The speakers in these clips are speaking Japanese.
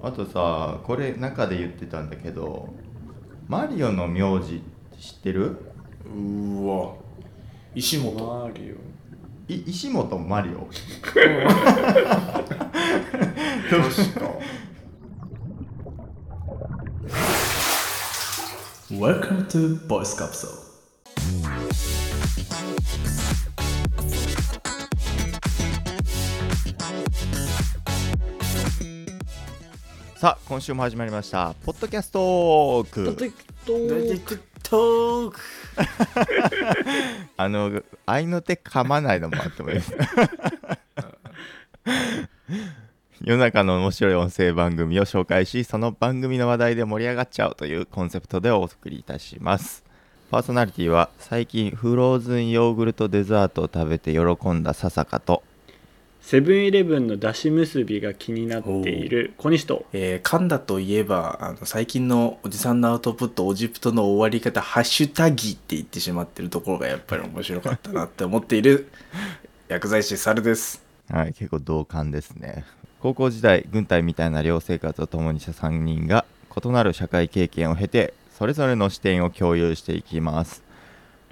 あとさこれ中で言ってたんだけどマリオの名字知ってる？うーわ。石本。マリい石本マリオ。確か。Welcome to Voice Capsule さあ今週も始まりました。ポッドキャストーオ。ク。あの愛の手噛まないのもあってもいい。です世の中の面白い音声番組を紹介しその番組の話題で盛り上がっちゃうというコンセプトでお送りいたします。パーソナリティは最近フローズンヨーグルトデザートを食べて喜んだ笹香とセブンイレブンのだし結びが気になっている小西と。えー、噛んだといえばあの最近のおじさんのアウトプットオジプトの終わり方ハッシュタギって言ってしまってるところがやっぱり面白かったなって思っている 薬剤師猿です。はい、結構同感ですね。高校時代軍隊みたいな寮生活を共にした3人が異なる社会経験を経てそれぞれの視点を共有していきます。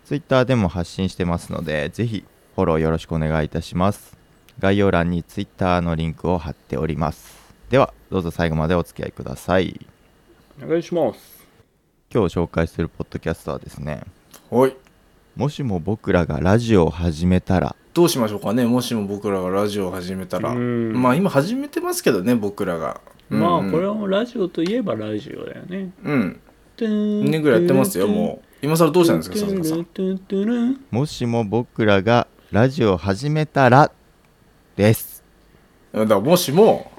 Twitter でも発信してますのでぜひフォローよろしくお願いいたします概要欄に Twitter のリンクを貼っております。ではどうぞ最後までお付き合いください。お願いします。今日紹介するポッドキャストはですねおい。もしも僕らがラジオを始めたら。どうしましょうかね。もしも僕らがラジオを始めたら。うん。まあ今始めてますけどね僕らが。まあうん。これはもうラジオといえばラジオだよね。うん。2 2年ぐらいやってますよもう。今更どうしたんですかさんん。もしも僕らがラジオを始めたらです。だからもしも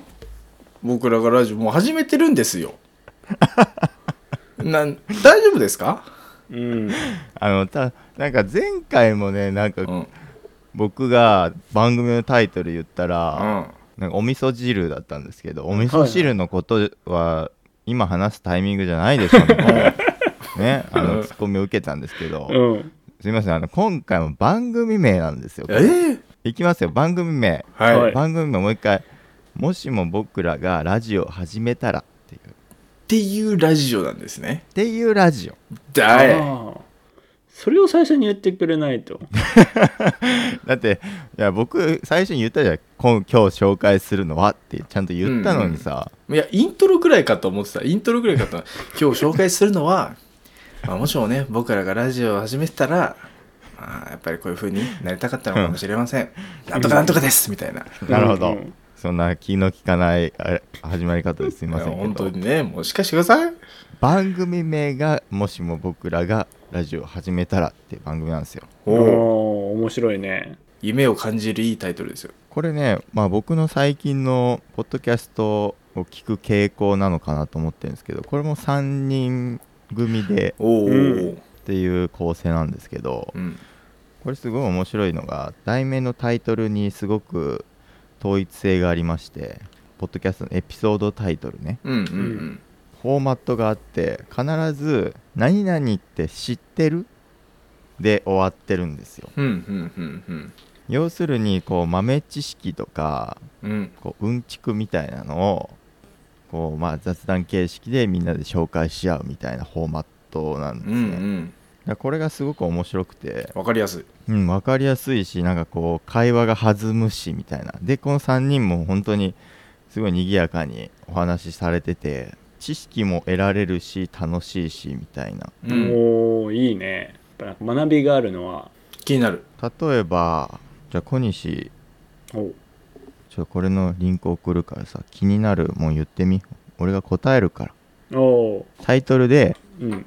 僕らがラジオもう始めてるんですよ。なん大丈夫ですか？うん。あのたなんか前回もねなんかうん。うん僕が番組のタイトル言ったら、なんかお味噌汁だったんですけどお味噌汁のことは今話すタイミングじゃないでしょ。みたい。なねあのツッコミを受けたんですけど、うん。すいませんあの今回も番組名なんですよえー、いきますよ。番組名。はい、はい。番組名もう一回。もしも僕らがラジオを始めたら。っていうっていうラジオなんですね。っていうラジオ。だい。それを最初に言ってくれないと。だっていや僕最初に言ったじゃん。今今日紹介するのはってちゃんと言ったのにさ、いやイントロぐらいかと思ってた。イントロぐらいかと。今日紹介するのは、まあ、もしもね僕らがラジオを始めてたら、まあ、やっぱりこういう風になりたかったのかもしれません。なん。とかなんとかですみたいな。なるほど、うん。そんな気の利かないあれ始まり方ですいません本当どにねもしかしてください。番組名がもしも僕らがラジオを始めたらっていう番組なんですよ。おお面白いね。夢を感じるいいタイトルですよ。これねまあ僕の最近のポッドキャストを聞く傾向なのかなと思ってるんですけどこれも3人組でっていう構成なんですけどうん。これすごい面白いのが題名のタイトルにすごく統一性がありましてポッドキャストのエピソードタイトルね。うんうんうん。フォーマットがあって必ず「何々って知ってる?」で終わってるんですよ。うんうんうんうん。要するにこう豆知識とかうん。こううんちくみたいなのをこうまあ雑談形式でみんなで紹介し合うみたいなフォーマットなんですうね、んうんだこれがすごく面白くて。わかりやすい。うん、分かりやすいしなんかこう会話が弾むしみたいな。でこの3人も本当にすごい賑やかにお話しされてて知識も得られるし楽しいしみたいな。うん。おおいいね。やっぱ学びがあるのは。気になる。例えばじゃあ小西。お。ちょこれのリンク送るからさ気になるもん言ってみ。俺が答えるから。タイトルでうん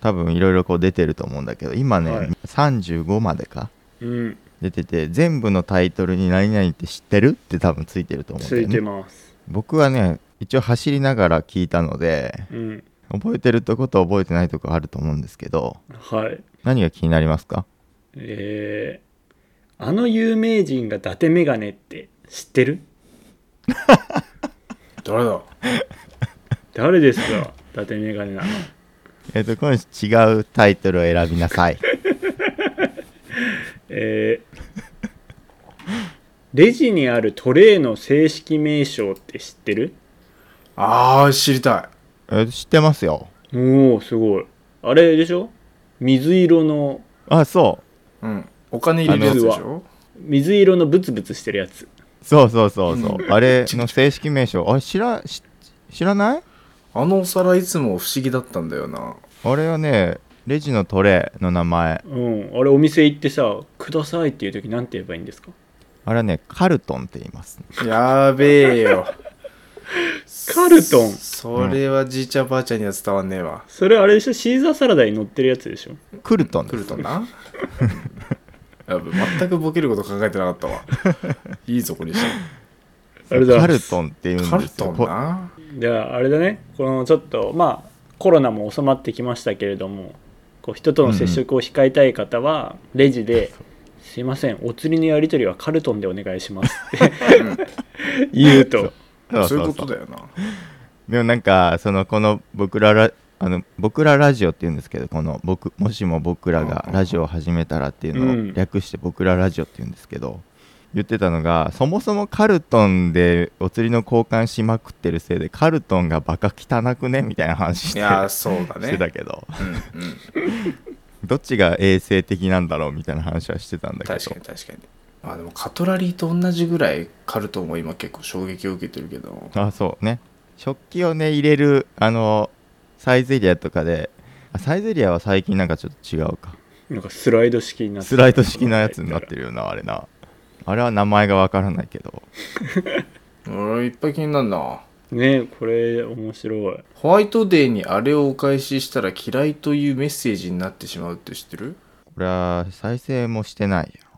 多分いろいろこう出てると思うんだけど今ね、はい35までかうん出てて全部のタイトルに「何々って知ってる?」って多分ついてると思うんだよねついてます。僕はね一応走りながら聞いたのでうん覚えてるとこと覚えてないとこあると思うんですけどはい。何が気になりますか？えー、あの有名人が伊達メガネって知ってる？誰だ？誰ですか？伊達メガネなの。えっ、と今週違うタイトルを選びなさい。えー、レジにあるトレイの正式名称って知ってる？ああ知りたえ知ってますよ。おおすごい。あれでしょ？水色のあそう。いうん。お金入れるやつでしょ？水色のブツブツしてるやつ。そうそうそうそう、うん。あれの正式名称。あれ知らし知らない？あのお皿いつも不思議だったんだよな。あれはねレジのトレーの名前。うん。あれお店行ってさ「ください」っていう時なんて言えばいいんですか？あれはねカルトンって言いますやべえよ。カルトン？それはじいちゃんばあちゃんには伝わんねえわ。それあれでしょ？シーザーサラダに乗ってるやつでしょ？クルトンです。来るとな？やべ全くボケること考えてなかったわ。いいぞこれにして。あれだカルトンって言うんですよ。カルトンこな？じゃああれだね。このちょっとまあコロナも収まってきましたけれどもこう人との接触を控えたい方はレジで「すいませんお釣りのやり取りはカルトンでお願いします」って言うと。そう。いうことだよな。でもなんかそのこの僕らラあの僕らラジオって言うんですけどこの僕もしも僕らがラジオを始めたらっていうのうん。を略して僕らラジオって言うんですけど言ってたのがそもそもカルトンでお釣りの交換しまくってるせいでカルトンがバカ汚くねみたいな話していやそうだしてねたけど。うんうん。どっちが衛生的なんだろうみたいな話はしてたんだけど。確かに確かに。あでもカトラリーと同じぐらいカルトンも今結構衝撃を受けてるけど。あそうね。食器をね入れるあのサイゼリアとかであサイゼリアは最近なんかちょっと違うか。なんかスライド式になってスライド式のやつになってるよなあれなあれは名前がわからないけど。俺いっぱい気になるな。ねこれ面白い。ホワイトデーにあれをお返ししたら嫌いというメッセージになってしまうって知ってる？これは再生もしてないよ。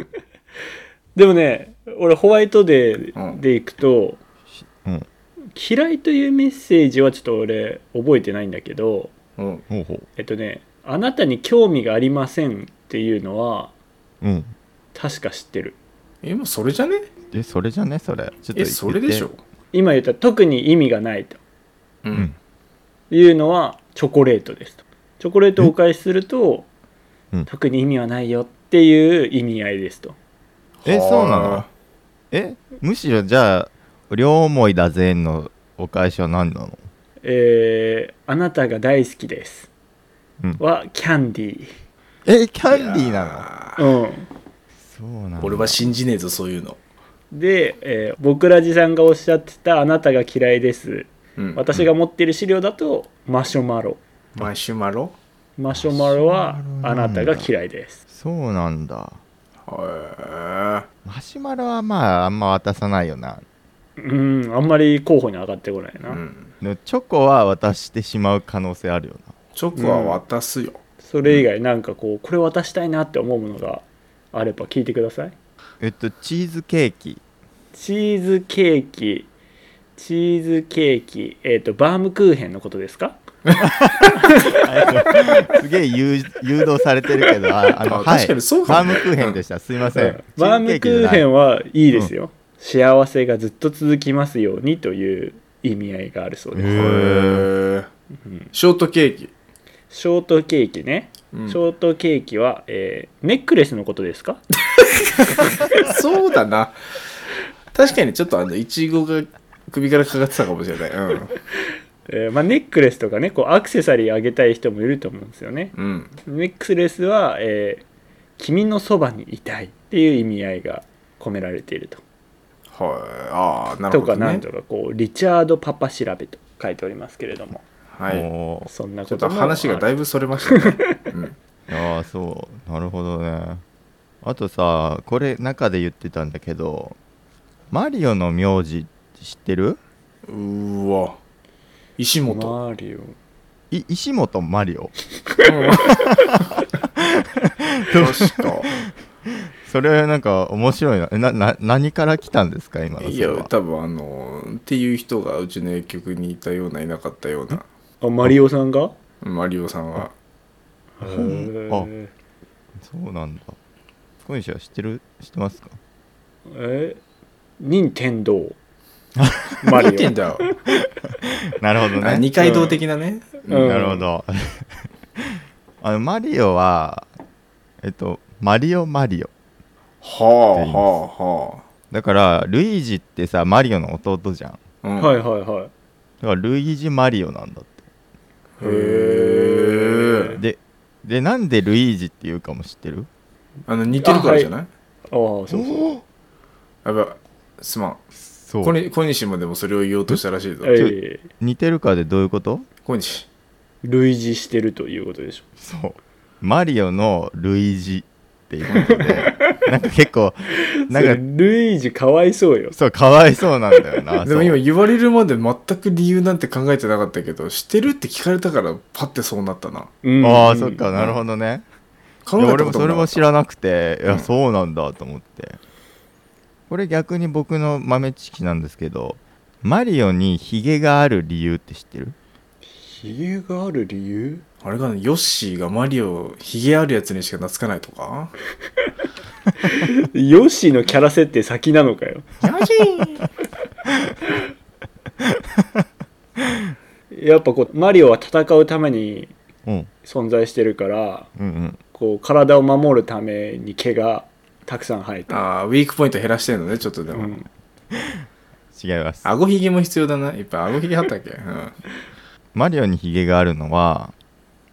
でもね俺ホワイトデーで行くと、うん嫌いというメッセージはちょっと俺覚えてないんだけどうん。ほうほえっとね「あなたに興味がありません」っていうのはううん確か知ってる。えもうそれじゃね？えそれじゃね？それ。ちょっと言えそれでしょ？今言った特に意味がないと。ううん。いうのはチョコレートですと。チョコレートをお返しすると、うん。特に意味はないよっていう意味合いですと。えはあ。そうなの？えむしろじゃあ両思いだぜのお返しは何なの？えーあなたが大好きです」うん。はキャンディえキャンディーなの？うん、俺は信じねえぞそういうの、で、えー僕らじさんがおっしゃってた「あなたが嫌いです」うん、私が持ってる資料だとマシュマロ。マシュマロ？マシュマロはマシュマロあなたが嫌いです。そうなんだ。へマシュマロはまああんま渡さないよな。うんあんまり候補に上がってこないな、えうん。チョコは渡してしまう可能性あるよな。チョコは渡すよ、それ以外なんかこうこれ渡したいなって思うものがあれば聞いてください。えっとチーズケーキ。チーズケーキ。チーズケーキ。えっ、とバームクーヘンのことですか？すげえ誘誘導されてるけどああのあはい。確かにそうかも。ねバームクーヘンでした。すいません、バームクーヘンははいいですよ、幸せがずっと続きますようにという意味合いがあるそうです、へへーえショートケーキ、ショートケーキね、うん。ショートケーキは、えーネックレスのことですか？そうだな。確かにちょっとあのいちごが首からかかってたかもしれない。うん。えーまあ、ネックレスとかねこうアクセサリーあげたい人もいると思うんですよね。うん。ネックレスは、えー君のそばにいたい」っていう意味合いが込められていると。はい。ああなるとほど、ね、かなんとかこうリチャード・パパ調べと書いておりますけれども。はい。そんなちょっこともと話がだいぶぶそれましたね、うん、ああそう。なるほどね。あとさこれ中で言ってたんだけどマリオの名字知ってる？うーわ。石本、マリオ。い石本マリオ。確か。それなんか面白いな。えなな何から来たんですか？今のいや多分あのっていう人がうちの薬局にいたようないなかったような。あマリオさんが？マリオさんはへーそうなんだ。小西は知ってる知ってますか？え任天堂。マリオ見てんだよ、なるほどあね二階堂的なね、うん。なるほど。あのマリオはえっとマリオマリオ。はあはあはだからルイージってさマリオの弟じゃん。うん。はいはいはい。だからルイージ・マリオなんだっへえてででなんでルイージっていうかも知ってる？あの似てるからじゃない？ああそうそう。やばいすまん。そう。小に小西もでもそれを言おうとしたらしいぞ。ええ似てるかでどういうこと？小西類似してるということでしょ。そう。マリオのルイージっていうことでなんか結構 なんかルイージかわいそうよ。そうかわいそうなんだよな。でも今言われるまで全く理由なんて考えてなかったけど知ってるって聞かれたからパッてそうなったな。うん。ああそっかなるほどね。考えたこといや俺もそれも知らなくていや、うんそうなんだと思って。これ逆に僕の豆知識なんですけどマリオにヒゲがある理由って知ってる？ひげがある理由？あれかなヨッシーがマリオヒゲあるやつにしか懐かないとか？ヨッシーのキャラ設定先なのかよ。ヨッシー。やっぱこうマリオは戦うためにうん。存在してるからうんうん。こう体を守るために毛がたくさん生えて。るああウィークポイント減らしてんのねちょっとでも、うん。違います。顎ひげも必要だな。いっぱい顎ひげあったっけ、うん、マリオにヒゲがあるのは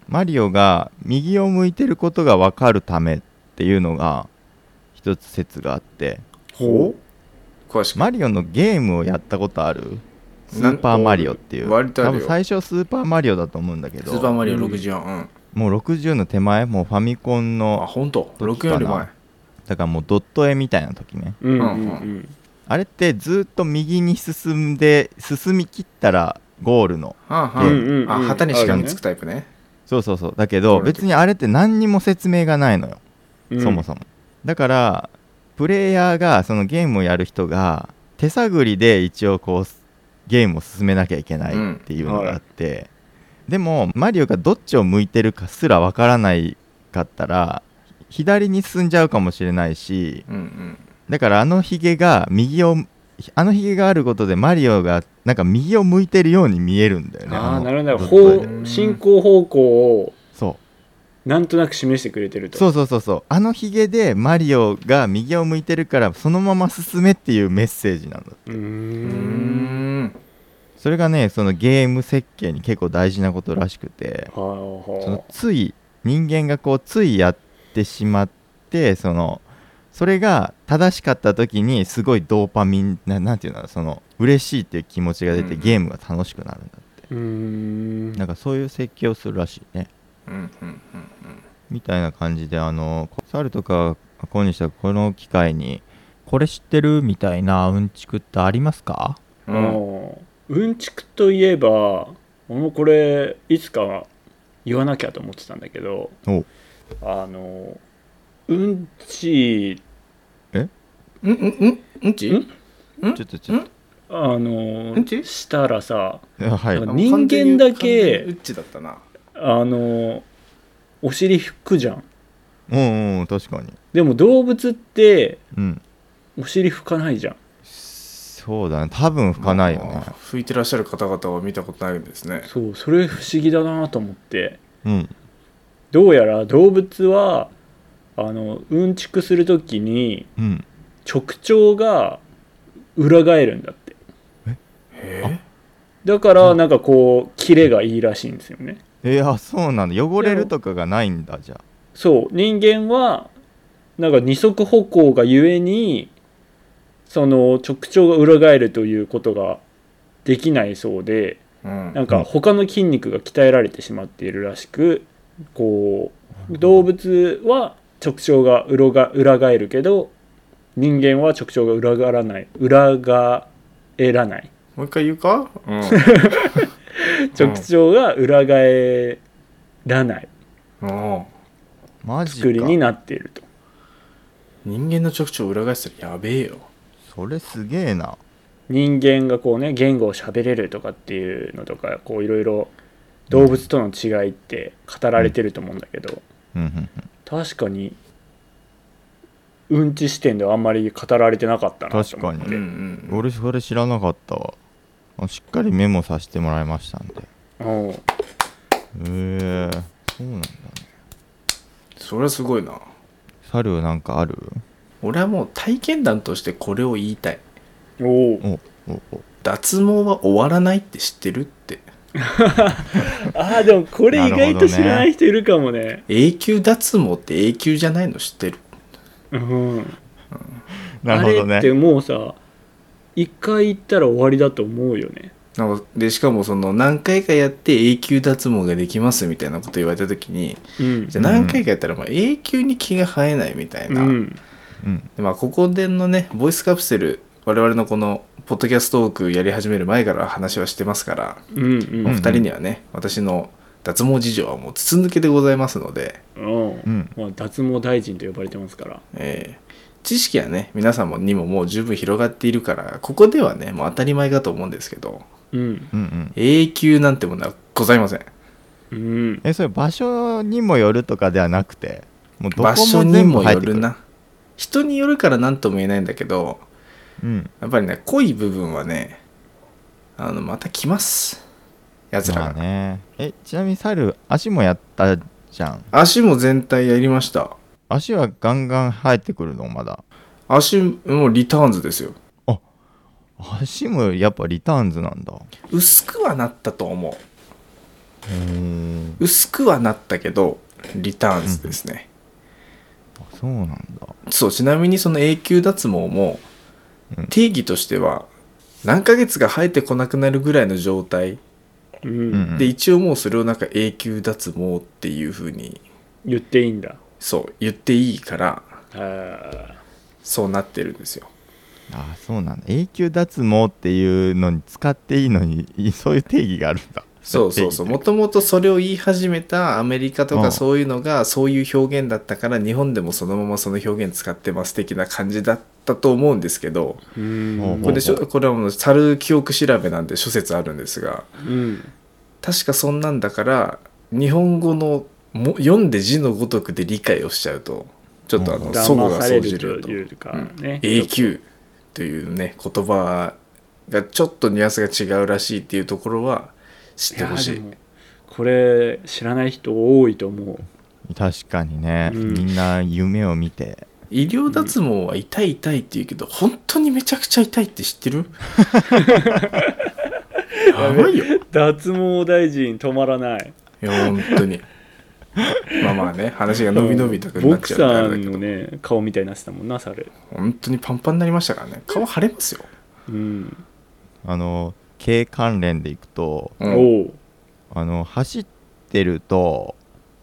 マリオが右を向いてることが分かるためっていうのが一つ説があって。ほう。詳しく。マリオのゲームをやったことある？スーパーマリオっていう。多分最初スーパーマリオだと思うんだけど。スーパーマリオうん64うん、もう60の手前もうファミコンあの本当？時かな。64より前。だからもうドット絵みたいな時ね。うんうんうん。うんあれってずっと右に進んで進み切ったらゴールのはあはあ、うんうんうん。あ旗にしがみつくタイプねそうそうそう。だけど別にあれって何にも説明がないのよ、うん。そもそも。だからプレイヤーがそのゲームをやる人が手探りで一応こうゲームを進めなきゃいけないっていうのがあって、でもマリオがどっちを向いてるかすらわからないかったら左に進んじゃうかもしれないしうんうん。だからあのヒゲが右をあのヒゲがあることでマリオがなんか右を向いてるように見えるんだよね。のああなるほど。進行方向をそう。なんとなく示してくれてると。そうそうそうそう。あのヒゲでマリオが右を向いてるからそのまま進めっていうメッセージなんだうーうーん。んそれがねそのゲーム設計に結構大事なことらしくて。はあはそのつい人間がこうついやってしまってそのそれが正しかった時にすごいドーパミンななんていうのその嬉しいっていう気持ちが出てうん。ゲームが楽しくなるんだって、うーん。なんかそういう設計をするらしいね。うんうんうんみたいな感じであの猿とか小西はこの機会にこれ知ってるみたいなうんちくってありますか？ううんんうんちくといえば俺もこれいつか言わなきゃと思ってたんだけどお。あのうんちうんうんうんうんちんんちょっとちょっとあのうんちしたらさはい人間だけうっちだったなあのお尻拭くじゃんうんうん確かにでも動物ってうんお尻拭かないじゃんそうだね多分吹かないよね拭いてらっしゃる方々は見たことないんですねそうそれ不思議だなと思ってうんどうやら動物はあのうんちくする時にうん直腸が裏返るんだって。へだからなんかこうキレがいいらしいんですよね。えー、あそうなんだ。汚れるとかがないんだじゃあ。そう。人間はなんか二足歩行がゆえにその直腸が裏返るということができないそうでえうん。なんか他の筋肉が鍛えられてしまっているらしくこう動物は直腸が裏が裏返るけど人間は直腸が裏返らない。裏返らない。もう一回言うか？うん。直腸が裏返らない。うん。マジか。作りになっていると。人間の直腸を裏返したらやべえよ。それすげえな。人間がこうね言語を喋れるとかっていうのとかこういろいろ動物との違いって語られてると思うんだけど。うん。うん。確かにうんち視点ではあんまり語られてなかったなと思って。確かに。うんうん俺それ知らなかったわ。あしっかりメモさせてもらいましたんで。う。んへえそうなんだ。ねそれはすごいな。猿はなんかある？俺はもう体験談としてこれを言いたい。おおおおお脱毛は終わらないって知ってるって。ああでもこれ意外と知らない人いるかもね。永久脱毛って永久じゃないの知ってる？うん。なるほどあれってね。もうさ一回行ったら終わりだと思うよね。なんかでしかもその何回かやって永久脱毛ができますみたいなこと言われた時にうん。じゃあ何回かやったらまあ永久に毛が生えないみたいな、うん。うん。でまあここでのねボイスカプセル我々のこのポッドキャストトークやり始める前から話はしてますから、うんうん。お二人にはね私の脱毛事情はもう筒抜けでございますので、うん。うん。まあ、脱毛大臣と呼ばれてますから。えー知識はね皆様にももう十分広がっているからここではねもう当たり前かと思うんですけどうん。うんうん。永久なんてものはございません。うん。えそれ場所にもよるとかではなくてもうどこ場所もにも全部入ってくる。よるな。人によるから何とも言えないんだけどうん。やっぱりね濃い部分はねあのまた来ますやつら。まあが、ね。えちなみに猿足もやったじゃん。足も全体やりました。足はガンガン生えてくるのまだ。足もリターンズですよ。足もやっぱリターンズなんだ。薄くはなったと思う。う薄くはなったけどリターンズですね、あそうなんだ。そうちなみにその永久脱毛もうん。定義としては何ヶ月が生えてこなくなるぐらいの状態うんうん。で一応もうそれをなんか永久脱毛っていう風に。言っていいんだ。そう言っていいからあそうなってるんですよ。あそうなんだ。永久脱毛っていうのに使っていいのにい そういう定義があるんだ。そうそうそう。もともとそれを言い始めたアメリカとうん。かそういうのがそういう表現だったから日本でもそのままその表現使ってます的な感じだったと思うんですけどこれでしょこれはもう猿記憶調べなんで諸説あるんですがうん。確かそんなんだから日本語のも読んで字のごとくで理解をしちゃうとちょっとあのうん。齟齬が騙され生じるよと永久というね言葉がちょっとニュアンスが違うらしいっていうところは知ってほしい。これ知らない人多いと思う。確かにね、うん。みんな夢を見て医療脱毛は痛い痛いって言うけど、本当にめちゃくちゃ痛いって知ってる？やばいよ。い脱毛大臣止まらない。や本当に。まあまあね話が伸び伸びとくなっちゃうだけど。ーのね顔みたいになってたもんな猿。本当にパンパンになりましたからね。顔腫れますよ、うん、あの経関連でいくとうん。あの走ってると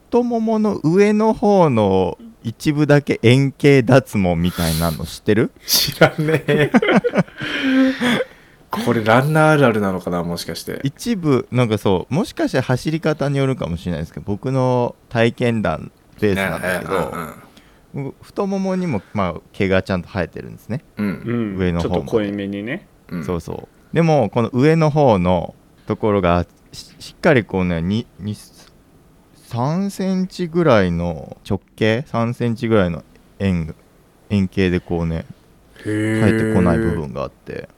太ももの上の方の一部だけ円形脱毛みたいなの知ってる？知らねえ。これランナーあるあるなのかなもしかして。一部なんかそうもしかしたら走り方によるかもしれないですけど僕の体験談ベースなんだけど、太ももにも、まあ、毛がちゃんと生えてるんですね、うん。ううん。ん、上の方ちょっと濃いめにね。うん。そうそう。でもこの上の方のところがししっかりこうねにに3センチぐらいの直径3センチぐらいの円円形でこうねへえ生えてこない部分があって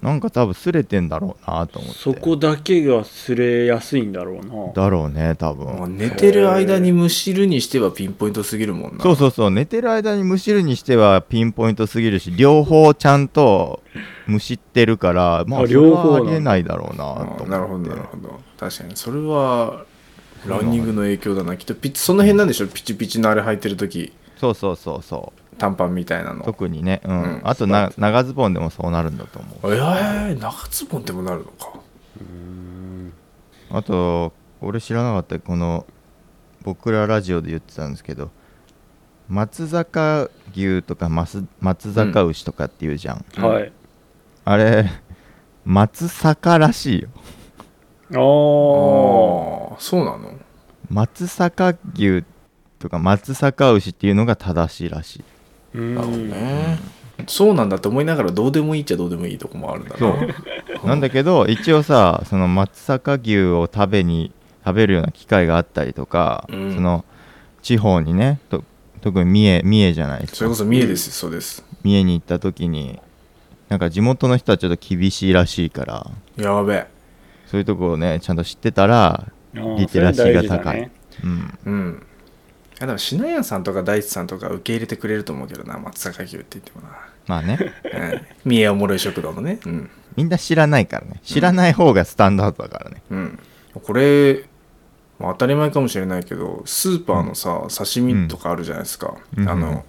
なんか多分擦れてんだろうなと思って。そこだけが擦れやすいんだろうな。だろうね多もう分寝てる間にむしるにしてはピンポイントすぎるもんな。そうそうそう寝てる間にむしるにしてはピンポイントすぎるし両方ちゃんとむしってるからまあ両方ありえないだろうなとあ思って。なるほどなるほど。確かにそれはランニングの影響だなきっと。ピッその辺なんでしょピチピチのあれ履いてる時。そうそうそうそう。短パンみたいなの。特にね、うん。うん。あとな長ズボンでもそうなるんだと思う。えー、長ズボンでもなるのか。あと俺知らなかったこの僕らラジオで言ってたんですけど松坂牛とか松松坂牛とかっていうじゃん、うん。はい。あれ松坂らしいよああそうなの？松阪牛とか松阪牛っていうのが正しいらしい。うんなるほどね。そうなんだって思いながらどうでもいいっちゃどうでもいいとこもあるんだな。そう。なんだけど一応さその松阪牛を食べに食べるような機会があったりとか、うん。その地方にねと特に三重三重じゃないですか。それこそ三重です。そうです。三重に行った時になんか地元の人はちょっと厳しいらしいから。やべえそういうとこをねちゃんと知ってたらリテラシーが高い。ね。うん。うん。いやでも品屋さんとか大地さんとか受け入れてくれると思うけどな松阪牛って言ってもな、まあね。うん、三重おもろい食堂のね。うん。みんな知らないからね。知らない方がスタンダードだからね、うん。これ、まあ当たり前かもしれないけどスーパーのさ、刺身とかあるじゃないですか、うん。あの、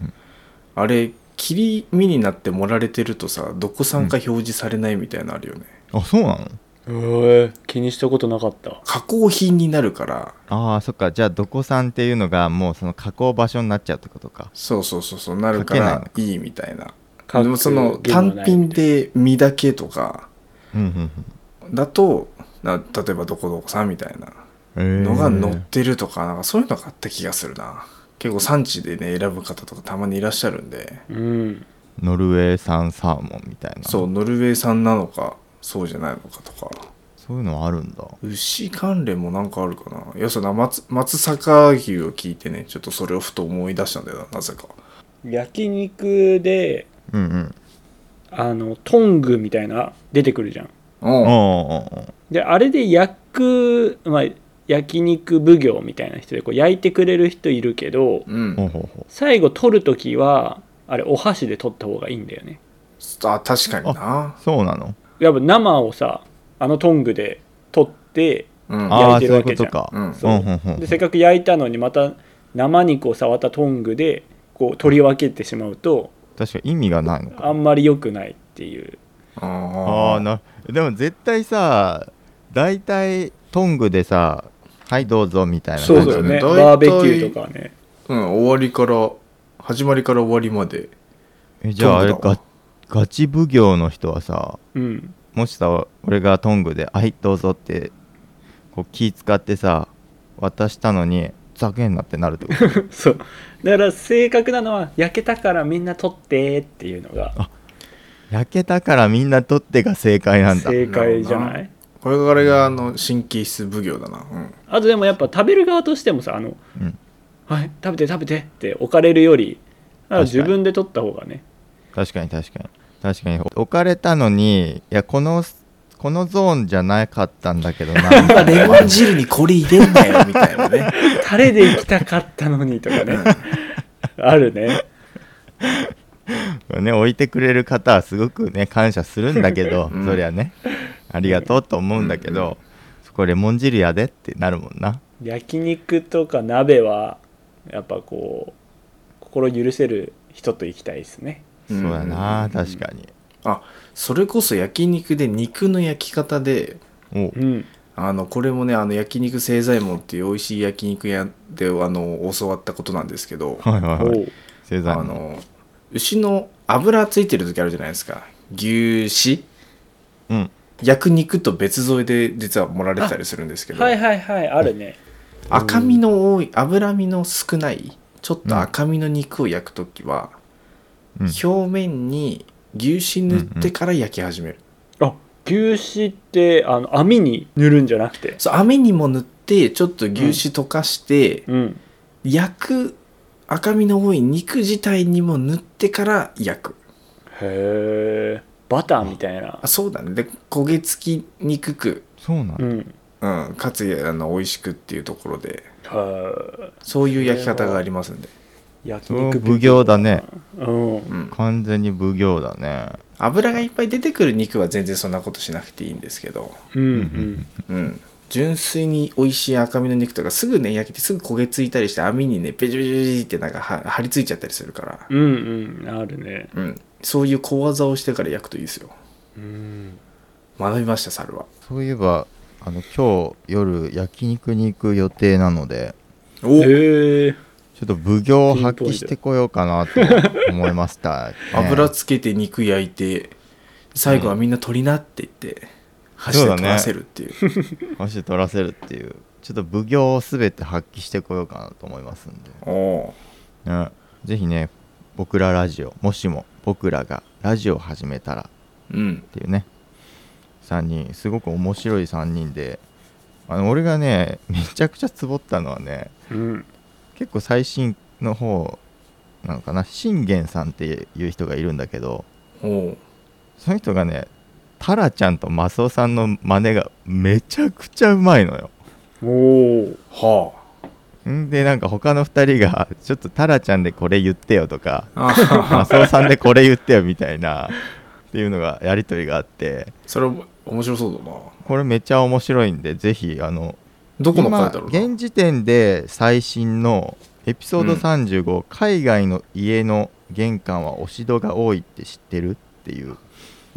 あれ切り身になって盛られてるとさどこ産か表示されないみたいなのあるよね、あそうなの？へえ気にしたことなかった。加工品になるから。ああそっか。じゃあどこさんっていうのがもうその加工場所になっちゃうってことか。そうそうそうそうなるからいいみたいな。でもその単品で身だけとか。だとな例えばどこどこさんみたいな。うんのが載ってるとかなんかそういうのがあった気がするな。結構産地でね選ぶ方とかたまにいらっしゃるんで。うん。ノルウェー産サーモンみたいな。そうノルウェー産なのかそうじゃないのかとか。そういうのあるんだ。牛関連もなんかあるかな。いやその松松阪牛を聞いてねちょっとそれをふと思い出したんだよななぜか。焼肉でうんうん。あのトングみたいな出てくるじゃん。うん。おうであれで焼く、まあ、焼肉奉行みたいな人でこう焼いてくれる人いるけどうん。最後取る時はあれお箸で取った方がいいんだよね。あ確かにな。うそうなの？やっぱ生をさあのトングで取ってうん。焼いああそういうてるわけじゃん。ことか。うん。そううんうんうん。でせっかく焼いたのにまた生肉を触ったトングでこう取り分けてしまうと確か意味がないのか。あんまり良くないっていう。あああなでも絶対さ大体トングでさ「はいどうぞ」みたいなそうだよね。バーベキューとかね。うん終わりから始まりから終わりまで。えじゃああれトングだ。わガガチ奉行の人はさうん。もしさ俺がトングで「はいどうぞ」ってこう気使ってさ渡したのにざけんなってなるってこと？そう。だから正確なのは焼けたからみんな取ってっていうのが。焼けたからみんな取ってが正解なんだ。正解じゃない？これがあれがあの神経質奉行だな。うん。あとでもやっぱ食べる側としてもさあの、うん。はい食べて食べてって置かれるより自分で取った方がね。確かに確かに確かに。置かれたのにいやこのこのゾーンじゃなかったんだけどな。今レモン汁にこれ入れんなよみたいなね。タレで行きたかったのにとかね。あるね。ね置いてくれる方はすごくね感謝するんだけど、うん。そりゃね。ありがとうと思うんだけど、そこレモン汁やでってなるもんな。焼肉とか鍋はやっぱこう心許せる人と行きたいですねそうだな確かに。あそれこそ焼肉で肉の焼き方でおう。ん。あのこれもねあの焼肉製左衛門っていう美味しい焼肉屋であの教わったことなんですけどはいはいはい。あの牛の油ついてる時あるじゃないですか。牛脂？うん。焼く肉と別添えで実は盛られてたりするんですけど、はいはいはい。あるね。赤身の多い脂身の少ないちょっと赤身の肉を焼く時は、うん。表面に牛脂塗ってから焼き始める、あ牛脂ってあの網に塗るんじゃなくて？そう網にも塗ってちょっと牛脂溶かして、うん。焼く赤身の多い肉自体にも塗ってから焼く。へえバターみたいな。あそうだね。で焦げ付きにくく、そうなんだ、うん。うん、かつあの美味しくっていうところで。はそういう焼き方がありますんで、い焼肉奉行だね。うん。うん、完全に奉行だね。油がいっぱい出てくる肉は全然そんなことしなくていいんですけど、うんうん。うん、純粋に美味しい赤身の肉とかすぐね焼けてすぐ焦げついたりして網にねペジペジペジってなんかは張り付いちゃったりするから、うんうん。あるね。うん、そういう小技をしてから焼くといいですよ。うん。学びました猿は。そういえばあの今日夜焼肉に行く予定なので。おへえちょっと奉行を発揮してこようかなと思いました、ね 油つけて肉焼いて最後はみんな取りなって言って箸で取らせるっていう。箸取らせるっていう。ちょっと奉行を全て発揮してこようかなと思いますんで。おぜひね僕らラジオもしも僕らがラジオを始めたら。ーうん。っていうね。3人すごく面白い3人で。あの俺がねめちゃくちゃツボったのはねうん結構最新の方なのかな。信玄さんっていう人がいるんだけどその人がねタラちゃんとマスオさんの真似がめちゃくちゃうまいのよ。おおはんでなんか他の2人がちょっとタラちゃんでこれ言ってよとかああマスオさんでこれ言ってよみたいなっていうのがやり取りがあって。それ面白そうだな。これめっちゃ面白いんでぜひあのどこの今回だろうな？現時点で最新のエピソードうん。35、海外の家の玄関は押し戸が多いって知ってるっていう。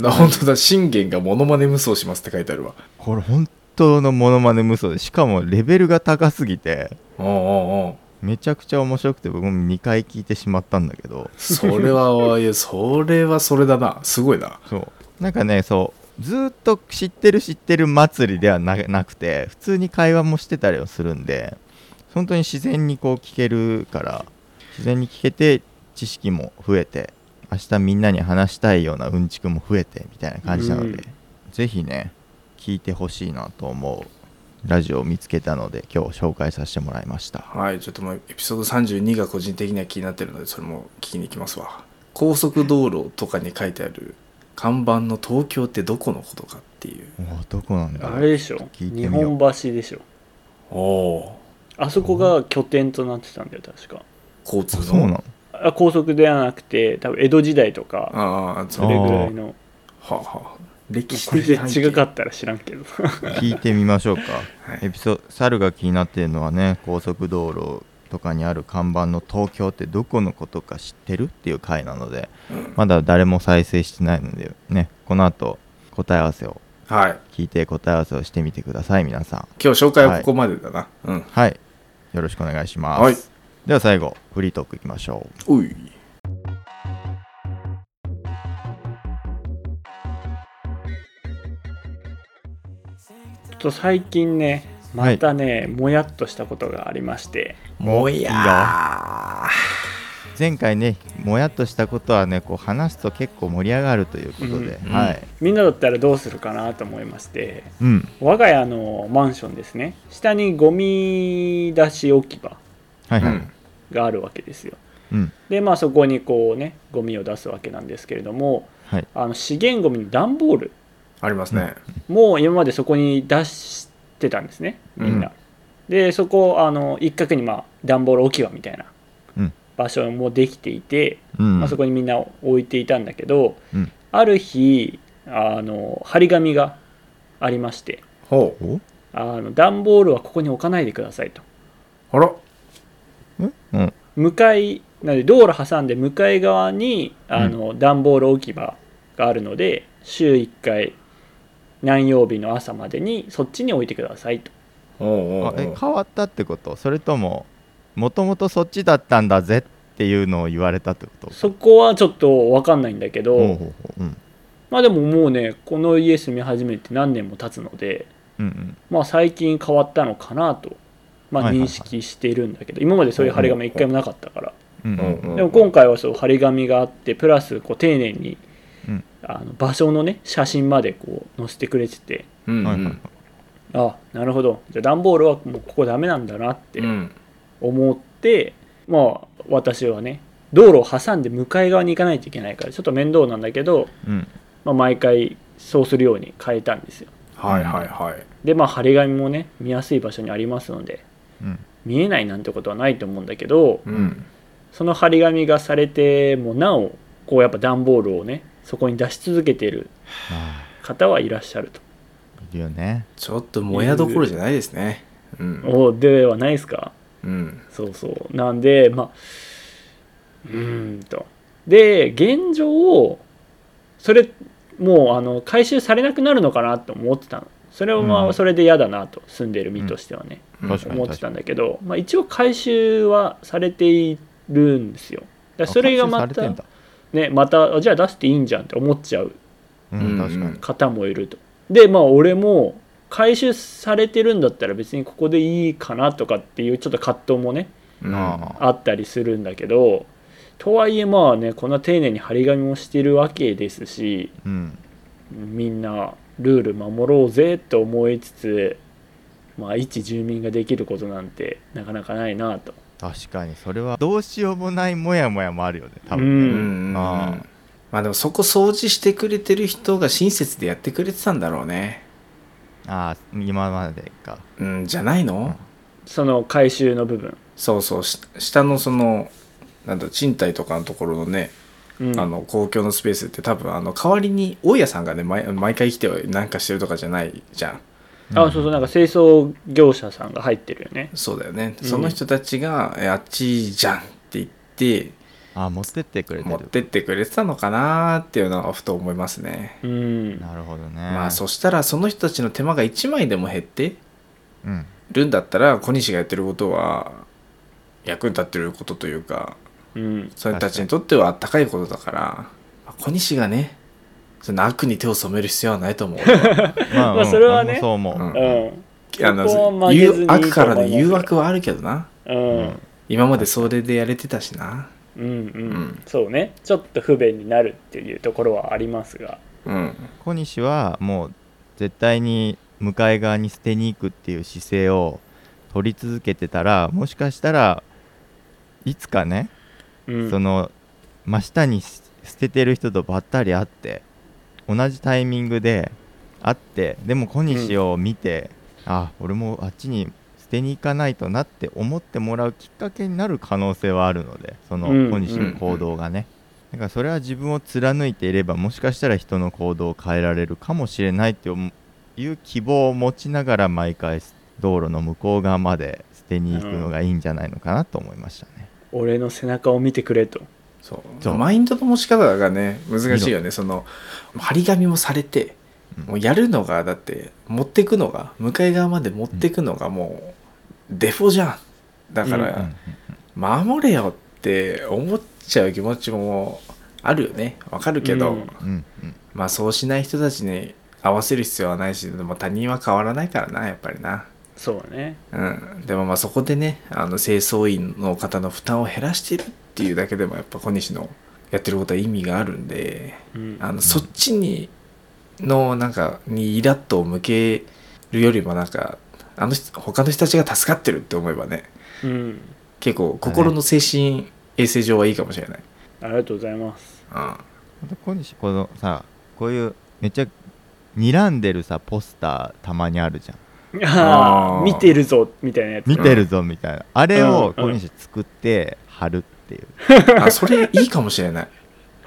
あ本当だ。信玄がモノマネ無双しますって書いてあるわ。これ本当のモノマネ無双でしかもレベルが高すぎてめちゃくちゃ面白くて僕も2回聞いてしまったんだけど。それはそれはそれだな。すごいな。そう。なんかねそうずーっと知ってる知ってる祭りではななくて普通に会話もしてたりはするんで本当に自然にこう聞けるから自然に聞けて知識も増えて明日みんなに話したいようなうんちくも増えてみたいな感じなので、うん。ぜひね聞いてほしいなと思うラジオを見つけたので今日紹介させてもらいました。はいちょっともうエピソード32が個人的には気になってるのでそれも聞きに行きますわ。高速道路とかに書いてある看板の東京ってどこのことかっていう。おどこなんだあれでしょ？日本橋でしょ？おおあそこが拠点となってたんだよ確か。交通の。あそうなの？あ高速ではなくて多分江戸時代とかああそそれぐらいの。あはあ歴史的違かったら知らんけど。聞いてみましょうか。はい。エピソ猿が気になってるのはね高速道路とかにある看板の東京ってどこのことか知ってるっていう回なのでまだ誰も再生してないのでねこの後答え合わせをはい。聞いて答え合わせをしてみてください皆さん。今日紹介はここまでだな、うん。はい。よろしくお願いします、はい。では最後フリートークいきましょおい。ちょっと最近ねまたね、もやっとしたことがありまして。もいいよ。やう前回ねもやっとしたことはねこう話すと結構盛り上がるということで、うん。はい。みんなだったらどうするかなと思いまして。うん。我が家のマンションですね。下にゴミ出し置き場はいはい、うんがあるわけですよ。うん。でまあそこにこうねゴミを出すわけなんですけれどもはい。あの資源ゴミの段ボールありますね、も今までそこに出してたんですねみんな、うんでそこあの一角にまあ段ボール置き場みたいなうん。場所もできていて、うん。まあ、そこにみんな置いていたんだけど、うん。ある日あの張り紙がありましてあの段ボールはここに置かないでくださいと。あら。うん。向かいなので道路挟んで向かい側にあの、段ボール置き場があるので週1回何曜日の朝までにそっちに置いてくださいと。おうおうおあうえ変わったってこと？それとももともとそっちだったんだぜっていうのを言われたってこと？そこはちょっと分かんないんだけど、ほうほうほう。うん。まあでももうねこの家住み始めて何年も経つのでうんうん。まあ最近変わったのかなと、まあ、はいはいはい認識しているんだけど、今までそういう張り紙一回もなかったから、うんうんうんでも今回はそう張り紙があってプラスこう丁寧に、うんあの場所のね写真までこう載せてくれてて。うんうん。はいはいはい。あなるほど。じゃあ段ボールはもうここダメなんだなってうん。思って、まあ私はね道路を挟んで向かい側に行かないといけないからちょっと面倒なんだけど、うん。まあ、毎回そうするように変えたんですよ。はいはいはい。でまあ張り紙もね見やすい場所にありますのでうん。見えないなんてことはないと思うんだけどうん。その張り紙がされてもなおこうやっぱ段ボールをねそこに出し続けているあ方はいらっしゃると、ーいるよね。ちょっともやどころじゃないですね。うん。おではないですか。うん。そうそう。なんでまあうーんと。で現状それもうあの回収されなくなるのかなと思ってたの。それはまうん。あそれで嫌だなと。住んでいる身としてはね、思ってたんだけど、まあ、一応回収はされているんですよ。だそれがまたあ回収されてんだねまたあじゃあ出していいんじゃんって思っちゃうううん。ん確かに。方もいると。でまあ俺も回収されてるんだったら別にここでいいかなとかっていうちょっと葛藤もねうん。あ。あったりするんだけどとはいえまあねこんな丁寧に張り紙もしてるわけですしうん。みんなルール守ろうぜと思いつつまあ一住民ができることなんてなかなかないなと確かに。それはどうしようもないモヤモヤもあるよね多う分ね、ああ。まあでもそこ掃除してくれてる人が親切でやってくれてたんだろうね。ああ今までか。うんじゃないの？その回収の部分。そうそう。し下のそのなんだ賃貸とかのところのねうん。あの公共のスペースって多分あの代わりに大家さんがね毎毎回来てなんかしてるとかじゃないじゃんあそうそうなんか清掃業者さんが入ってるよね。そうだよね、うん。その人たちがえ「あっちじゃん」って言ってあ持ってってくれてる。持ってってくれてたのかなっていうのはふと思いますね、うん。なるほどね。まあそしたらその人たちの手間が1枚でも減ってうん。るんだったら小西がやってることは役に立ってることというかうん。それたちにとってはあったかいことだからまあ小西がねその悪に手を染める必要はないと思う。ま まあそれはね。そう思う、うん。うん。あの悪からの誘惑はあるけどな。うん。今までそれでやれてたしな。うんうん、ん。そうね。ちょっと不便になるっていうところはありますが。うん。小西はもう絶対に向かい側に捨てに行くっていう姿勢を取り続けてたらもしかしたらいつかね、うん。その真下に捨ててる人とばったり会って同じタイミングで会ってでも小西を見て、あ俺もあっちに捨てに行かないとなって思ってもらうきっかけになる可能性はあるのでそのうん。小西の行動がね、だからそれは自分を貫いていればもしかしたら人の行動を変えられるかもしれないっていう希望を持ちながら毎回道路の向こう側まで捨てに行くのがいいんじゃないのかなと思いましたね。俺の背中を見てくれとそう。そうマインドの持ち方がね難しいよね。その張り紙もされてうん。もうやるのがだって持ってくのが向かい側まで持ってくのがもうデフォじゃん。だかうんら守れよって思っちゃう気持ちもあるよね。わかるけど、うんうんうんまあそうしない人たちに合わせる必要はないしでも他人は変わらないからなやっぱりな。そうね。うん、でもまあそこでねあの清掃員の方の負担を減らしてるっていうだけでもやっぱ小西のやってることは意味があるんでうん。あのそっちにのなんかにイラッとを向けるよりもなんかあの人他の人たちが助かってるって思えばねうん。結構心の精神衛生上はいいかもしれない。ありがとうございます。うん。小西このさこういうめっちゃ睨んでるさポスターたまにあるじゃん。ああ見てるぞみたいなやつ。見てるぞみたいな、あれをうん小西作って貼るっていう、あそれいいかもしれない。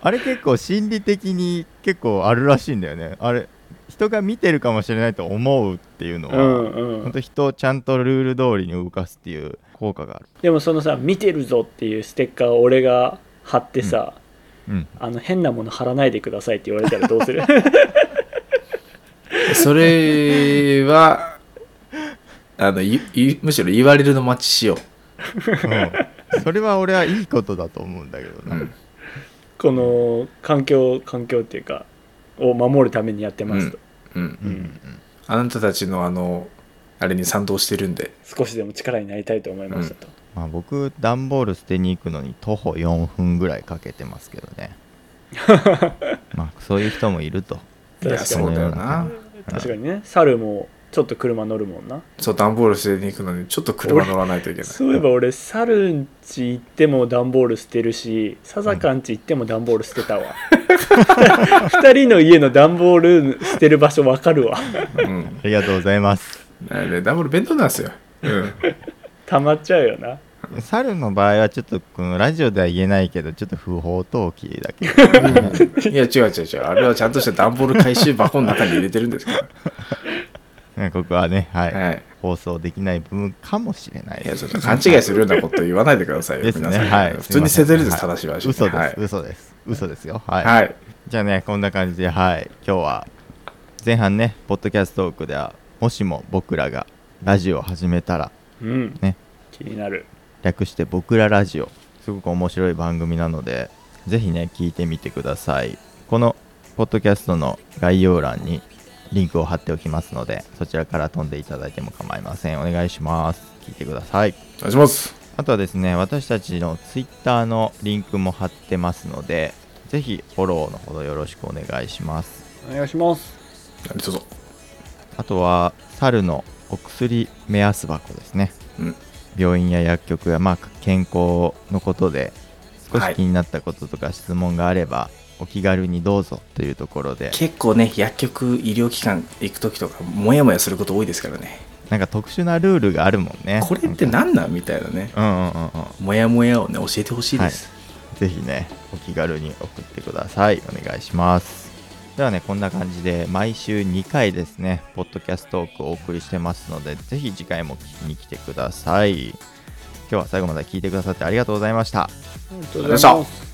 あれ結構心理的に結構あるらしいんだよね。あれ人が見てるかもしれないと思うっていうのは、うんうん。ほんと人をちゃんとルール通りに動かすっていう効果がある。でもそのさ見てるぞっていうステッカーを俺が貼ってさ、うん。あの変なもの貼らないでくださいって言われたらどうする？それは あのむしろ言われるの待ちしようん それは俺はいいことだと思うんだけどう。うな、ん。この環境環境っていうかを守るためにやってますと、うん、うん。うんあなたたちのあのあれに賛同してるんで。少しでも力になりたいと思いましたと、まあ、僕段ボール捨てに行くのに徒歩4分ぐらいかけてますけどね。まあそういう人もいると。いや確かに。そうだよな。確かにね。猿もちょっと車乗るもんな。そう段ボール捨てに行くのにちょっと車乗らないといけない。そういえば俺猿んち行っても段ボール捨てるし笹かんち行っても段ボール捨てたわ。二人の家の段ボール捨てる場所わかるわ。うん。ありがとうございます。あれ段ボール弁当なんですよ、うん、溜まっちゃうよな。猿の場合はちょっとこのラジオでは言えないけどちょっと不法投棄だけど。いや違う違う違う。あれはちゃんとした段ボール回収箱の中に入れてるんですかねここはね、はい。らはい。放送できない部分かもしれない。いやちょっと勘違いするようなこと言わないでくださいよですね。はい。普通に捨ててるんです正しい場所せん嘘です、はい、嘘です。嘘ですよ。はい、はい、じゃあねこんな感じではい。今日は前半ねポッドキャストトークではもしも僕らがラジオを始めたらうん。ね。気になる。略して僕らラジオ。すごく面白い番組なのでぜひね聞いてみてください。このポッドキャストの概要欄にリンクを貼っておきますのでそちらから飛んでいただいても構いません。お願いします。聞いてください。お願いします。あとはですね私たちの Twitter のリンクも貼ってますのでぜひフォローのほどよろしくお願いします。お願いします。どうぞ。あとは猿のお薬目安箱ですね。うん。病院や薬局や、まあ、健康のことで少はい。し気になったこととか質問があれば、お気軽にどうぞというところで。結構ね薬局医療機関行く時とかモヤモヤすること多いですからね。なんか特殊なルールがあるもんね。これってなんか何なんみたいなね。うんうんうんうん。モヤモヤをね教えてほしいです、ぜひねお気軽に送ってください。お願いします。ではねこんな感じで毎週2回ですねポッドキャストトークをお送りしてますのでぜひ次回も聞きに来てください。今日は最後まで聞いてくださってありがとうございました。ありがとうございます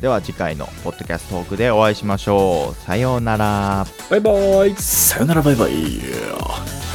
では次回のポッドキャストトークでお会いしましょう。さようなら。バイバイ。さよならバイバイ